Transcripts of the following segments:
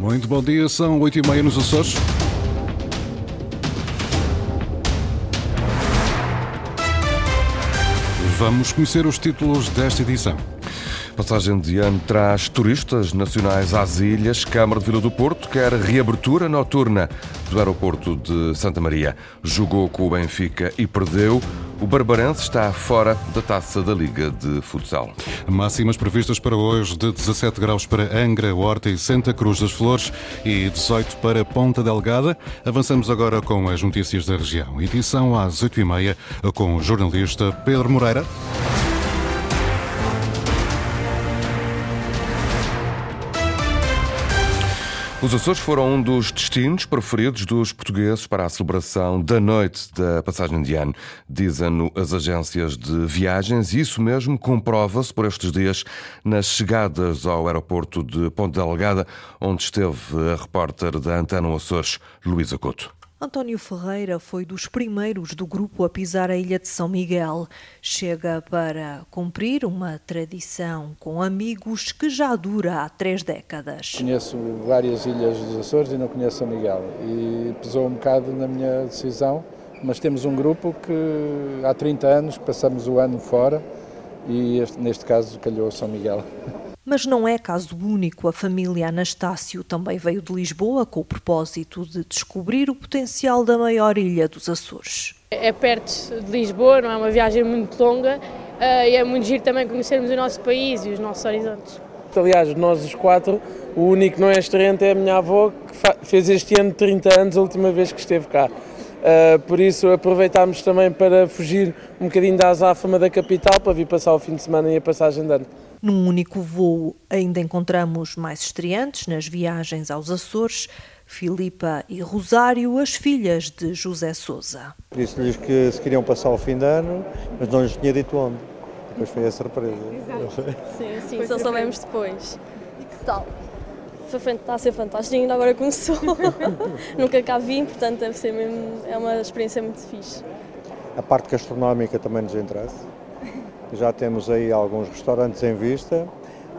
Muito bom dia, são 8 e meia nos Açores. Vamos conhecer os títulos desta edição. Passagem de ano traz turistas nacionais às ilhas. Câmara de Vila do Porto quer reabertura noturna do aeroporto de Santa Maria. Jogou com o Benfica e perdeu. O Barbarense está fora da taça da Liga de Futsal. Máximas previstas para hoje de 17 graus para Angra, Horta e Santa Cruz das Flores e 18 para Ponta Delgada. Avançamos agora com as notícias da região. Edição às 8h30 com o jornalista Pedro Moreira. Os Açores foram um dos destinos preferidos dos portugueses para a celebração da noite da passagem de ano. Dizem as agências de viagens, e isso mesmo comprova-se por estes dias nas chegadas ao aeroporto de Ponte Delgada, onde esteve a repórter da Antena Açores, Luísa Couto. António Ferreira foi dos primeiros do grupo a pisar a ilha de São Miguel. Chega para cumprir uma tradição com amigos que já dura há três décadas. Conheço várias ilhas dos Açores e não conheço São Miguel. E pesou um bocado na minha decisão, mas temos um grupo que há 30 anos passamos o ano fora e este, neste caso calhou São Miguel. Mas não é caso único. A família Anastácio também veio de Lisboa com o propósito de descobrir o potencial da maior ilha dos Açores. É perto de Lisboa, não é uma viagem muito longa eh, e é muito giro também conhecermos o nosso país e os nossos horizontes. Aliás, nós os quatro, o único que não é estreante é a minha avó, que fez este ano 30 anos, a última vez que esteve cá. Uh, por isso aproveitámos também para fugir um bocadinho da azáfama da capital para vir passar o fim de semana e a passagem de ano. Num único voo ainda encontramos mais estreantes nas viagens aos Açores, Filipa e Rosário, as filhas de José Souza. Disse-lhes que se queriam passar o fim de ano, mas não lhes tinha dito onde. Depois foi a surpresa. Exato. Sim, sim, só soubemos depois. E que tal? Foi, está a ser fantástico, ainda agora começou. Nunca cá vim, portanto deve ser mesmo, é uma experiência muito fixe. A parte gastronómica também nos interessa já temos aí alguns restaurantes em vista.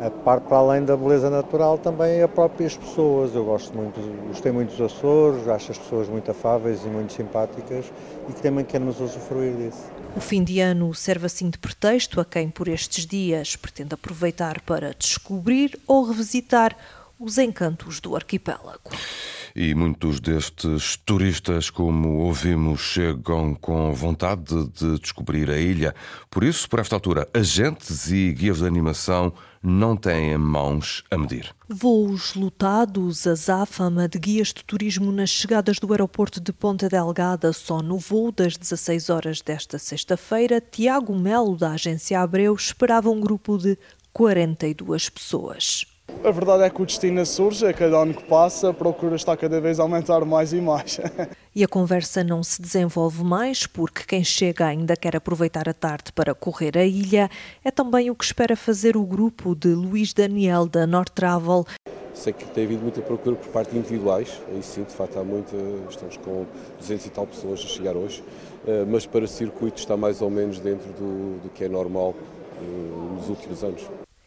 A parte para além da beleza natural também é próprias pessoas. Eu gosto muito, gostei muito dos Açores, acho as pessoas muito afáveis e muito simpáticas e que também queremos usufruir disso. O fim de ano serve assim de pretexto a quem por estes dias pretende aproveitar para descobrir ou revisitar os encantos do arquipélago. E muitos destes turistas, como ouvimos, chegam com vontade de descobrir a ilha. Por isso, por esta altura, agentes e guias de animação não têm mãos a medir. Voos lotados, a záfama de guias de turismo nas chegadas do aeroporto de Ponta Delgada. Só no voo das 16 horas desta sexta-feira, Tiago Melo, da agência Abreu, esperava um grupo de 42 pessoas. A verdade é que o destino surge, a cada ano que passa, a procura está cada vez a aumentar mais e mais. E a conversa não se desenvolve mais porque quem chega ainda quer aproveitar a tarde para correr a ilha. É também o que espera fazer o grupo de Luís Daniel da North Travel. Sei que tem havido muita procura por parte de individuais, aí sim, de facto há muita, estamos com 200 e tal pessoas a chegar hoje, eh, mas para circuito está mais ou menos dentro do, do que é normal eh, nos últimos anos.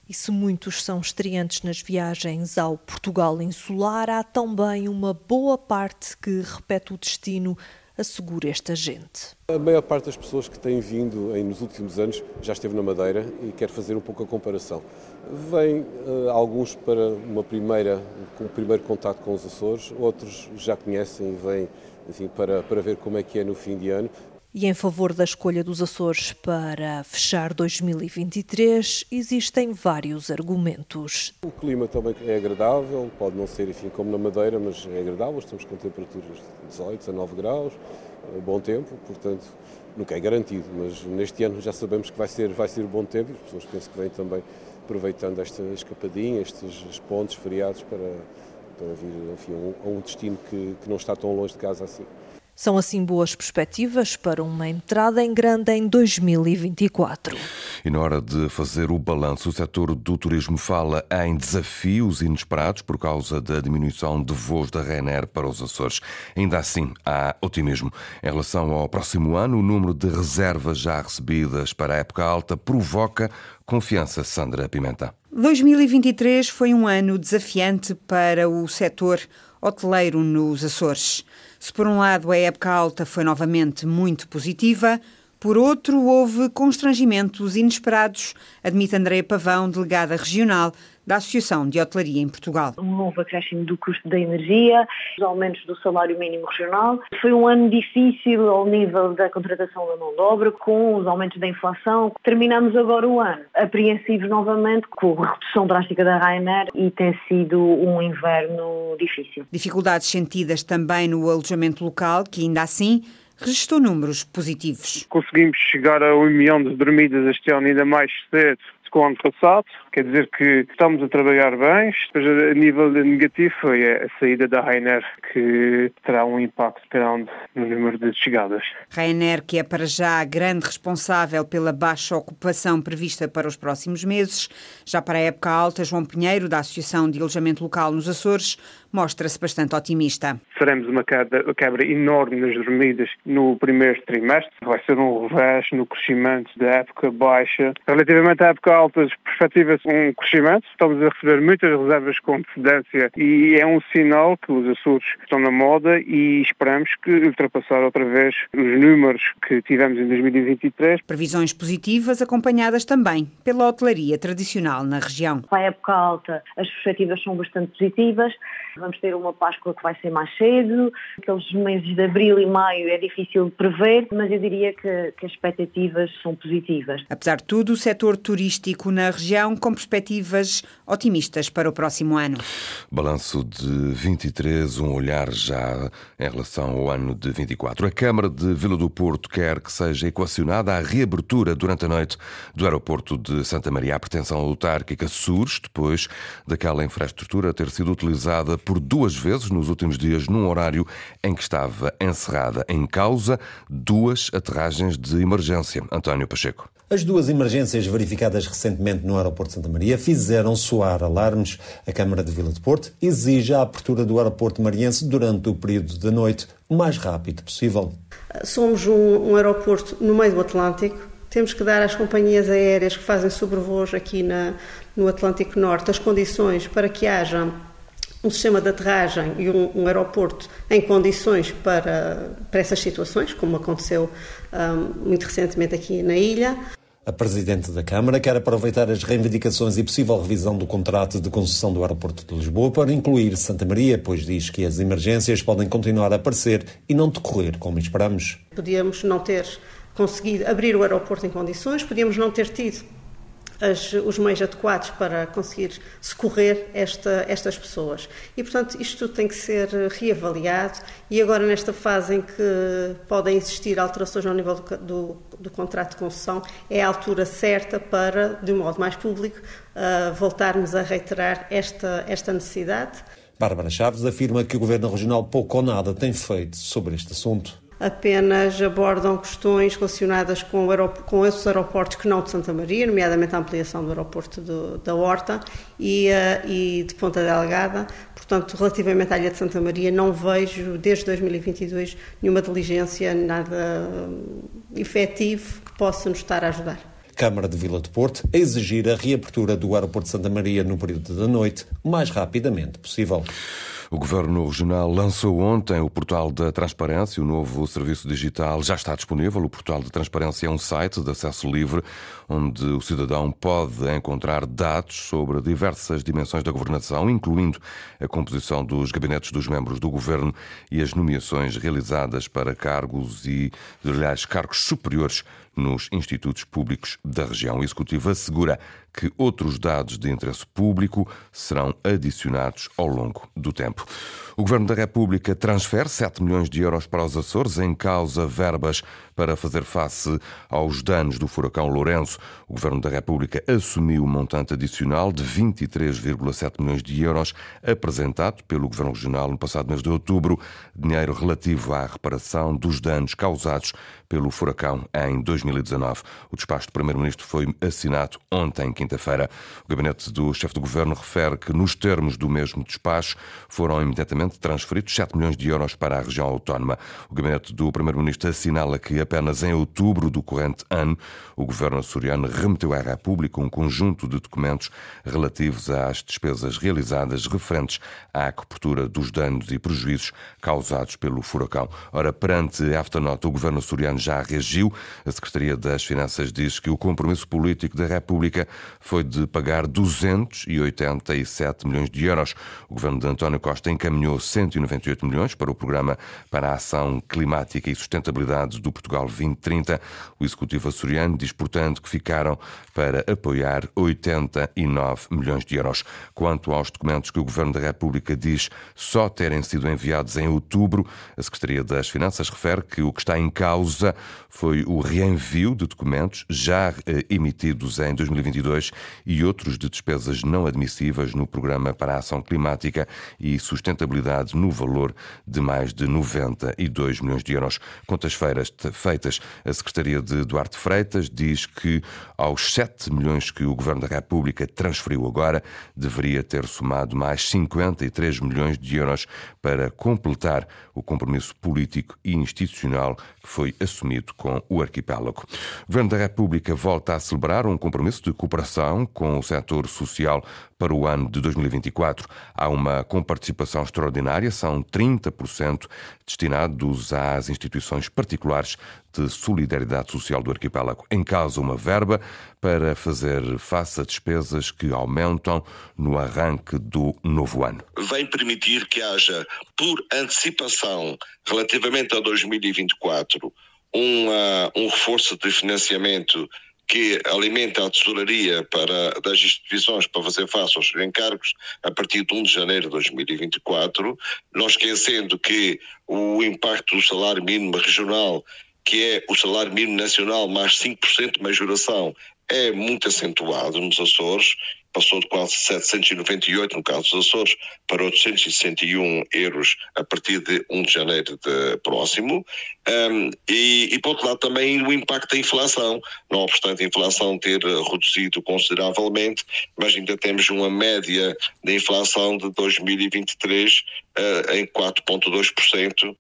E se muitos são estreantes nas viagens ao Portugal insular, há também uma boa parte que repete o destino, assegura esta gente. A maior parte das pessoas que têm vindo nos últimos anos já esteve na Madeira e quer fazer um pouco a comparação. Vêm uh, alguns para uma primeira, um primeiro contato com os Açores, outros já conhecem e vêm para, para ver como é que é no fim de ano e em favor da escolha dos Açores para fechar 2023, existem vários argumentos. O clima também é agradável, pode não ser enfim, como na Madeira, mas é agradável. Estamos com temperaturas de 18, 19 graus, bom tempo, portanto, nunca é garantido, mas neste ano já sabemos que vai ser, vai ser bom tempo e as pessoas pensam que vêm também aproveitando esta escapadinha, estes pontos feriados para, para vir enfim, a um destino que, que não está tão longe de casa assim. São assim boas perspectivas para uma entrada em grande em 2024. E na hora de fazer o balanço, o setor do turismo fala em desafios inesperados por causa da diminuição de voos da Ryanair para os Açores. Ainda assim, há otimismo. Em relação ao próximo ano, o número de reservas já recebidas para a época alta provoca confiança, Sandra Pimenta. 2023 foi um ano desafiante para o setor hoteleiro nos Açores. Se por um lado a época alta foi novamente muito positiva, por outro, houve constrangimentos inesperados, admite Andréa Pavão, delegada regional da Associação de Hotelaria em Portugal. Um novo acréscimo do custo da energia, os aumentos do salário mínimo regional. Foi um ano difícil ao nível da contratação da mão de obra, com os aumentos da inflação. Terminamos agora o ano apreensivos novamente com a redução drástica da Ryanair e tem sido um inverno difícil. Dificuldades sentidas também no alojamento local, que ainda assim registrou números positivos. Conseguimos chegar a um milhão de dormidas este ano ainda mais cedo com o ano passado, quer dizer que estamos a trabalhar bem, mas a nível negativo foi a saída da Rainer que terá um impacto grande no número de chegadas. Rainer, que é para já a grande responsável pela baixa ocupação prevista para os próximos meses, já para a época alta, João Pinheiro, da Associação de Alojamento Local nos Açores, mostra-se bastante otimista. Faremos uma quebra, enorme nas dormidas no primeiro trimestre. Vai ser um revés no crescimento da época baixa. Relativamente à época alta, perspectiva-se um crescimento. Estamos a receber muitas reservas com antecedência e é um sinal que os Açores estão na moda e esperamos que ultrapassar outra vez os números que tivemos em 2023. Previsões positivas acompanhadas também pela hotelaria tradicional na região. Para a época alta, as perspectivas são bastante positivas. Vamos ter uma Páscoa que vai ser mais cedo, aqueles meses de abril e maio é difícil de prever, mas eu diria que, que as expectativas são positivas. Apesar de tudo, o setor turístico na região com perspectivas otimistas para o próximo ano. Balanço de 23, um olhar já em relação ao ano de 24. A Câmara de Vila do Porto quer que seja equacionada a reabertura durante a noite do aeroporto de Santa Maria. A pretensão autárquica surge depois daquela infraestrutura ter sido utilizada por duas vezes nos últimos dias num horário em que estava encerrada em causa duas aterragens de emergência. António Pacheco. As duas emergências verificadas recentemente no aeroporto de Santa Maria fizeram soar alarmes. A Câmara de Vila de Porto exige a abertura do aeroporto mariense durante o período da noite o mais rápido possível. Somos um, um aeroporto no meio do Atlântico. Temos que dar às companhias aéreas que fazem sobrevoos aqui na, no Atlântico Norte as condições para que haja um sistema de aterragem e um, um aeroporto em condições para, para essas situações, como aconteceu um, muito recentemente aqui na ilha. A Presidente da Câmara quer aproveitar as reivindicações e possível revisão do contrato de concessão do aeroporto de Lisboa para incluir Santa Maria, pois diz que as emergências podem continuar a aparecer e não decorrer como esperamos. Podíamos não ter conseguido abrir o aeroporto em condições, podíamos não ter tido as, os meios adequados para conseguir socorrer esta, estas pessoas. E, portanto, isto tudo tem que ser reavaliado e agora nesta fase em que podem existir alterações ao nível do, do, do contrato de concessão, é a altura certa para, de um modo mais público, uh, voltarmos a reiterar esta, esta necessidade. Bárbara Chaves afirma que o Governo Regional pouco ou nada tem feito sobre este assunto apenas abordam questões relacionadas com, com esses aeroportos que não de Santa Maria, nomeadamente a ampliação do aeroporto do, da Horta e, uh, e, de Ponta Delgada. Portanto, relativamente à Ilha de Santa Maria, não vejo desde 2022 nenhuma diligência, nada uh, efetivo que possa nos estar a ajudar. Câmara de Vila de Porto a exigir a reabertura do aeroporto de Santa Maria no período da noite o mais rapidamente possível. O Governo Regional lançou ontem o Portal da Transparência, o novo serviço digital já está disponível. O Portal da Transparência é um site de acesso livre onde o cidadão pode encontrar dados sobre diversas dimensões da governação, incluindo a composição dos gabinetes dos membros do governo e as nomeações realizadas para cargos e, aliás, cargos superiores nos institutos públicos da região. O Executivo assegura que outros dados de interesse público serão adicionados ao longo do tempo. O Governo da República transfere 7 milhões de euros para os Açores, em causa verbas para fazer face aos danos do furacão Lourenço. O Governo da República assumiu um montante adicional de 23,7 milhões de euros apresentado pelo Governo Regional no passado mês de outubro, dinheiro relativo à reparação dos danos causados pelo furacão em 2019. O despacho do Primeiro-Ministro foi assinado ontem, quinta-feira. O gabinete do chefe do governo refere que, nos termos do mesmo despacho, foram imediatamente transferidos 7 milhões de euros para a região autónoma. O gabinete do Primeiro-Ministro assinala que apenas em outubro do corrente ano o governo açoriano remeteu à República um conjunto de documentos relativos às despesas realizadas referentes à cobertura dos danos e prejuízos causados pelo furacão. Ora, perante esta nota, o governo açoriano já reagiu. A Secretaria das Finanças diz que o compromisso político da República foi de pagar 287 milhões de euros. O governo de António Costa encaminhou 198 milhões para o programa para a ação climática e sustentabilidade do Portugal 2030. O executivo açoriano diz, portanto, que ficaram para apoiar 89 milhões de euros. Quanto aos documentos que o governo da República diz só terem sido enviados em outubro, a Secretaria das Finanças refere que o que está em causa foi o reenvio de documentos já eh, emitidos em 2022 e outros de despesas não admissíveis no Programa para a Ação Climática e Sustentabilidade no valor de mais de 92 milhões de euros. Contas feiras feitas, a Secretaria de Duarte Freitas diz que aos 7 milhões que o Governo da República transferiu agora, deveria ter somado mais 53 milhões de euros para completar o compromisso político e institucional que foi assumido com o arquipélago. O Governo da República volta a celebrar um compromisso de cooperação com o setor social para o ano de 2024. Há uma comparticipação extraordinária, são 30% destinados às instituições particulares de solidariedade social do arquipélago. Em causa, uma verba para fazer face a despesas que aumentam no arranque do novo ano. Vem permitir que haja, por antecipação, relativamente a 2024, um, uh, um reforço de financiamento que alimenta a tesouraria para, das instituições para fazer face aos encargos a partir de 1 de janeiro de 2024, não esquecendo que o impacto do salário mínimo regional, que é o salário mínimo nacional mais 5% de majoração, é muito acentuado nos Açores passou de quase 798 no caso dos Açores para 861 euros a partir de 1 de janeiro de próximo. Um, e, e, por outro lado, também o impacto da inflação. Não obstante a inflação ter reduzido consideravelmente, mas ainda temos uma média de inflação de 2023 uh, em 4,2%.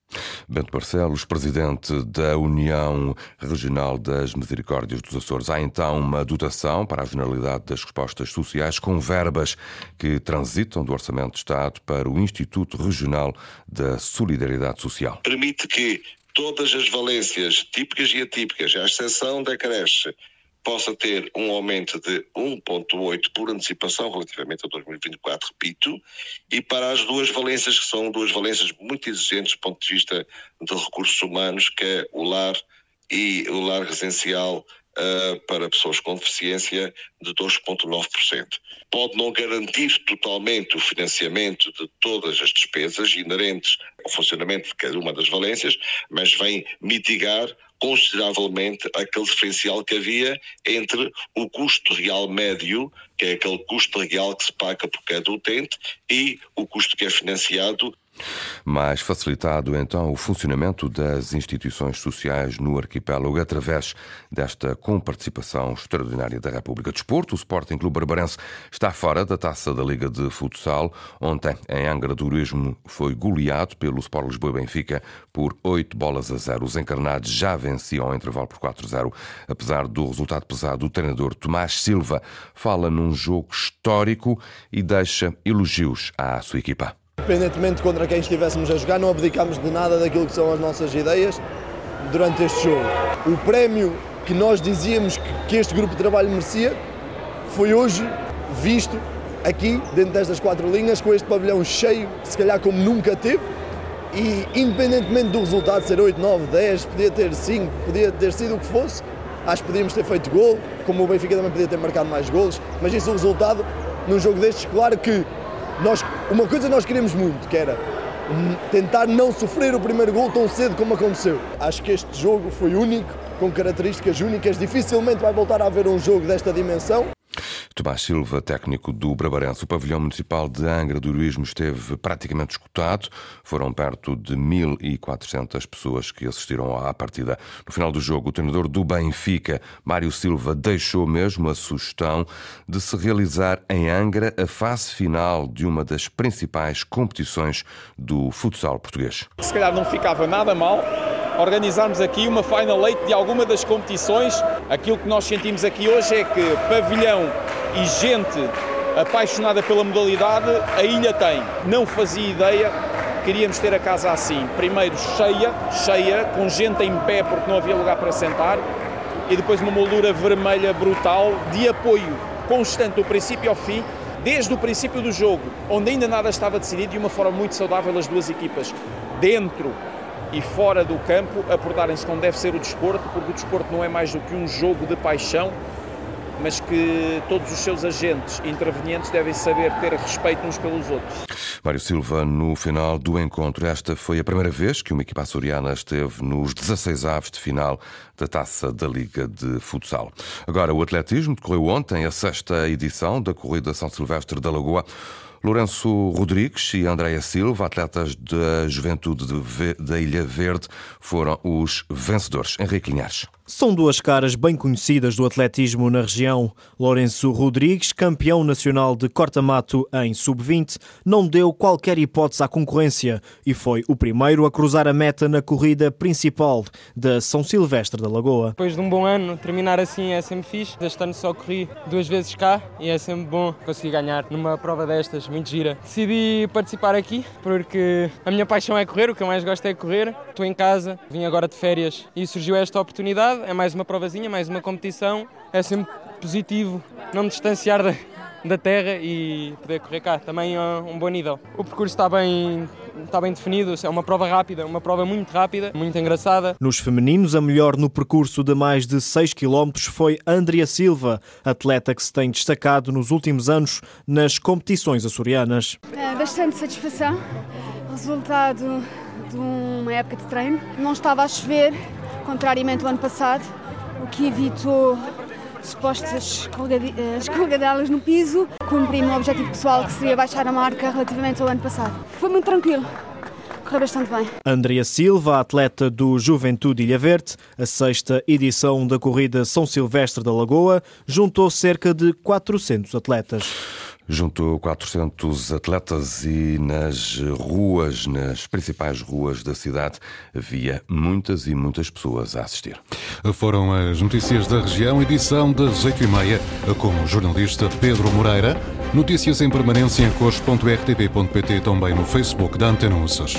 Bento Barcelos, presidente da União Regional das Misericórdias dos Açores. Há então uma dotação para a generalidade das respostas sociais com verbas que transitam do Orçamento de Estado para o Instituto Regional da Solidariedade Social. Permite que todas as valências típicas e atípicas, à exceção da creche, possa ter um aumento de 1,8 por antecipação relativamente a 2024, repito, e para as duas valências, que são duas valências muito exigentes do ponto de vista de recursos humanos, que é o lar e o lar residencial uh, para pessoas com deficiência de 2,9%. Pode não garantir totalmente o financiamento de todas as despesas inerentes ao funcionamento de cada uma das valências, mas vem mitigar consideravelmente aquele diferencial que havia entre o custo real médio, que é aquele custo real que se paga por cada utente, e o custo que é financiado mais facilitado então o funcionamento das instituições sociais no arquipélago através desta comparticipação extraordinária da República. Desporto, o Sporting Clube Barbarense está fora da taça da Liga de Futsal. Ontem, em Angra do Heroísmo, foi goleado pelo Sport Lisboa Benfica por 8 bolas a 0. Os encarnados já venciam ao intervalo por 4-0. Apesar do resultado pesado, o treinador Tomás Silva fala num jogo histórico e deixa elogios à sua equipa. Independentemente contra quem estivéssemos a jogar, não abdicamos de nada daquilo que são as nossas ideias durante este jogo. O prémio que nós dizíamos que este grupo de trabalho merecia foi hoje visto aqui, dentro destas quatro linhas, com este pavilhão cheio, se calhar como nunca teve. E independentemente do resultado ser 8, 9, 10, podia ter 5, podia ter sido o que fosse, acho que podíamos ter feito gol, como o Benfica também podia ter marcado mais golos, mas isso é o resultado num jogo destes, claro que nós, uma coisa nós queríamos muito, que era tentar não sofrer o primeiro gol tão cedo como aconteceu. Acho que este jogo foi único, com características únicas. Dificilmente vai voltar a haver um jogo desta dimensão. Tomás Silva, técnico do Brabarense. O pavilhão municipal de Angra do Heroísmo esteve praticamente escutado. Foram perto de 1.400 pessoas que assistiram à partida. No final do jogo, o treinador do Benfica, Mário Silva, deixou mesmo a sugestão de se realizar em Angra a fase final de uma das principais competições do futsal português. Se calhar não ficava nada mal organizarmos aqui uma final eight de alguma das competições. Aquilo que nós sentimos aqui hoje é que pavilhão e gente apaixonada pela modalidade a ilha tem. Não fazia ideia queríamos ter a casa assim. Primeiro cheia, cheia, com gente em pé porque não havia lugar para sentar, e depois uma moldura vermelha brutal de apoio constante do princípio ao fim, desde o princípio do jogo, onde ainda nada estava decidido, de uma forma muito saudável as duas equipas, dentro e fora do campo, a portarem-se como deve ser o desporto, porque o desporto não é mais do que um jogo de paixão, mas que todos os seus agentes intervenientes devem saber ter respeito uns pelos outros. Mário Silva, no final do encontro, esta foi a primeira vez que uma equipa açoriana esteve nos 16 aves de final da Taça da Liga de Futsal. Agora, o atletismo decorreu ontem a sexta edição da Corrida São Silvestre da Lagoa. Lourenço Rodrigues e Andréia Silva, atletas da Juventude da Ilha Verde, foram os vencedores. Henrique Linhares. São duas caras bem conhecidas do atletismo na região. Lourenço Rodrigues, campeão nacional de corta-mato em sub-20, não deu qualquer hipótese à concorrência e foi o primeiro a cruzar a meta na corrida principal da São Silvestre da Lagoa. Depois de um bom ano, terminar assim é sempre fixe. Este ano só corri duas vezes cá e é sempre bom conseguir ganhar numa prova destas, muito gira. Decidi participar aqui porque a minha paixão é correr, o que eu mais gosto é correr. Estou em casa, vim agora de férias e surgiu esta oportunidade é mais uma provazinha, mais uma competição. É sempre positivo não me distanciar da, da terra e poder correr cá. Também é um bom nível. O percurso está bem, está bem definido, é uma prova rápida, uma prova muito rápida, muito engraçada. Nos femininos, a melhor no percurso de mais de 6 km foi Andrea Silva, atleta que se tem destacado nos últimos anos nas competições açorianas. É bastante satisfação, resultado de uma época de treino. Não estava a chover, contrariamente ao ano passado, o que evitou supostas eh, escorregadelas no piso. Cumpri o meu objetivo pessoal, que seria baixar a marca relativamente ao ano passado. Foi muito tranquilo. Correu bastante bem. Andrea Silva, atleta do Juventude Ilha Verde, a sexta edição da corrida São Silvestre da Lagoa, juntou cerca de 400 atletas juntou 400 atletas e nas ruas, nas principais ruas da cidade, havia muitas e muitas pessoas a assistir. Foram as notícias da região, edição das 8h30, com o jornalista Pedro Moreira. Notícias em permanência em cores.rtp.pt também no Facebook da Antena Uças.